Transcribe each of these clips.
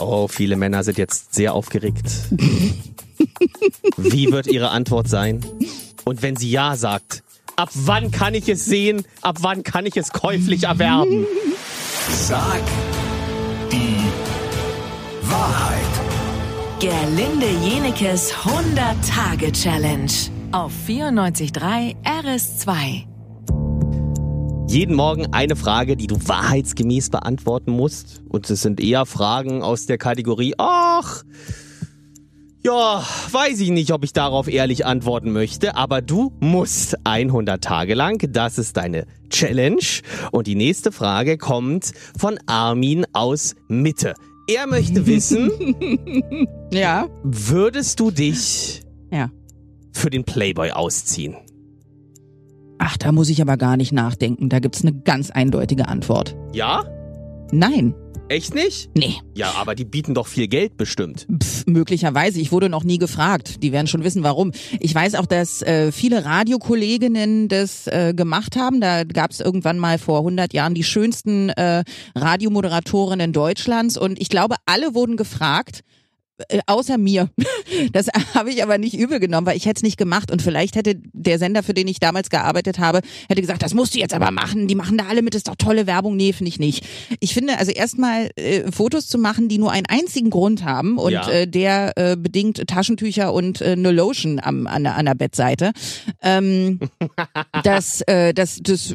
Oh, viele Männer sind jetzt sehr aufgeregt. Wie wird Ihre Antwort sein? Und wenn sie Ja sagt, ab wann kann ich es sehen? Ab wann kann ich es käuflich erwerben? Sag die Wahrheit. Gerlinde Jenekes 100-Tage-Challenge auf 94.3 RS2. Jeden Morgen eine Frage, die du wahrheitsgemäß beantworten musst. Und es sind eher Fragen aus der Kategorie, ach, ja, weiß ich nicht, ob ich darauf ehrlich antworten möchte, aber du musst 100 Tage lang. Das ist deine Challenge. Und die nächste Frage kommt von Armin aus Mitte. Er möchte wissen, Ja. würdest du dich Ja. für den Playboy ausziehen? Ach, da muss ich aber gar nicht nachdenken. Da gibt's eine ganz eindeutige Antwort. Ja? Nein. Echt nicht? Nee. Ja, aber die bieten doch viel Geld bestimmt. Pff, möglicherweise. Ich wurde noch nie gefragt. Die werden schon wissen, warum. Ich weiß auch, dass äh, viele Radiokolleginnen das äh, gemacht haben. Da gab es irgendwann mal vor 100 Jahren die schönsten äh, Radiomoderatorinnen Deutschlands. Und ich glaube, alle wurden gefragt, außer mir. Das habe ich aber nicht übel genommen, weil ich hätte es nicht gemacht und vielleicht hätte der Sender, für den ich damals gearbeitet habe, hätte gesagt, das musst du jetzt aber machen, die machen da alle mit, das ist doch tolle Werbung. Nee, finde ich nicht. Ich finde, also erstmal äh, Fotos zu machen, die nur einen einzigen Grund haben und Ja. äh, der äh, bedingt Taschentücher und äh, eine Lotion am, an, der- an der Bettseite. Ähm, das, äh, das, das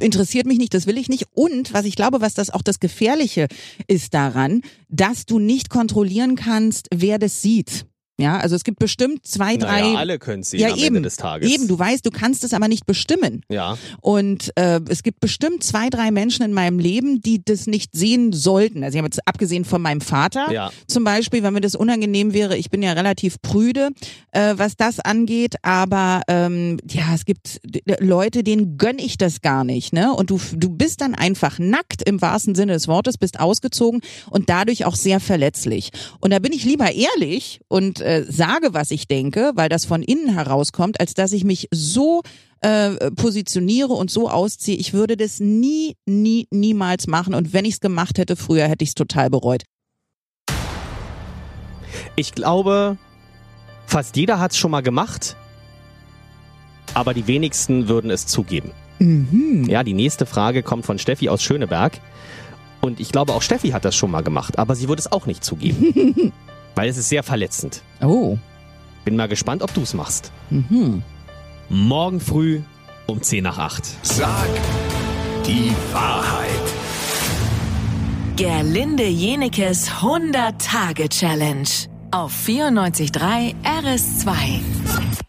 interessiert mich nicht, das will ich nicht. Und was ich glaube, was das auch das Gefährliche ist daran, dass du nicht kontrollieren kannst, wer das sieht. Ja, also es gibt bestimmt zwei, drei. Naja, alle können sehen ja, am eben, Ende des Tages. eben, du weißt, du kannst es aber nicht bestimmen. Ja. Und äh, es gibt bestimmt zwei, drei Menschen in meinem Leben, die das nicht sehen sollten. Also ich habe jetzt abgesehen von meinem Vater Ja. zum Beispiel, wenn mir das unangenehm wäre, ich bin ja relativ prüde, äh, was das angeht, aber ähm, ja, es gibt Leute, denen gönn ich das gar nicht, ne? Und du, du bist dann einfach nackt im wahrsten Sinne des Wortes, bist ausgezogen und dadurch auch sehr verletzlich. Und da bin ich lieber ehrlich und äh, sage, was ich denke, weil das von innen herauskommt, als dass ich mich so äh, positioniere und so ausziehe. Ich würde das nie, nie, niemals machen. Und wenn ich es gemacht hätte früher, hätte ich es total bereut. Ich glaube, fast jeder hat es schon mal gemacht, aber die wenigsten würden es zugeben. Mhm. Ja, die nächste Frage kommt von Steffi aus Schöneberg. Und ich glaube, auch Steffi hat das schon mal gemacht, aber sie würde es auch nicht zugeben. weil es ist sehr verletzend. Oh. Bin mal gespannt, ob du es machst. Mhm. Morgen früh um 10 nach 8. Sag die Wahrheit. Gerlinde Jenekes 100-Tage-Challenge auf 94.3 RS2.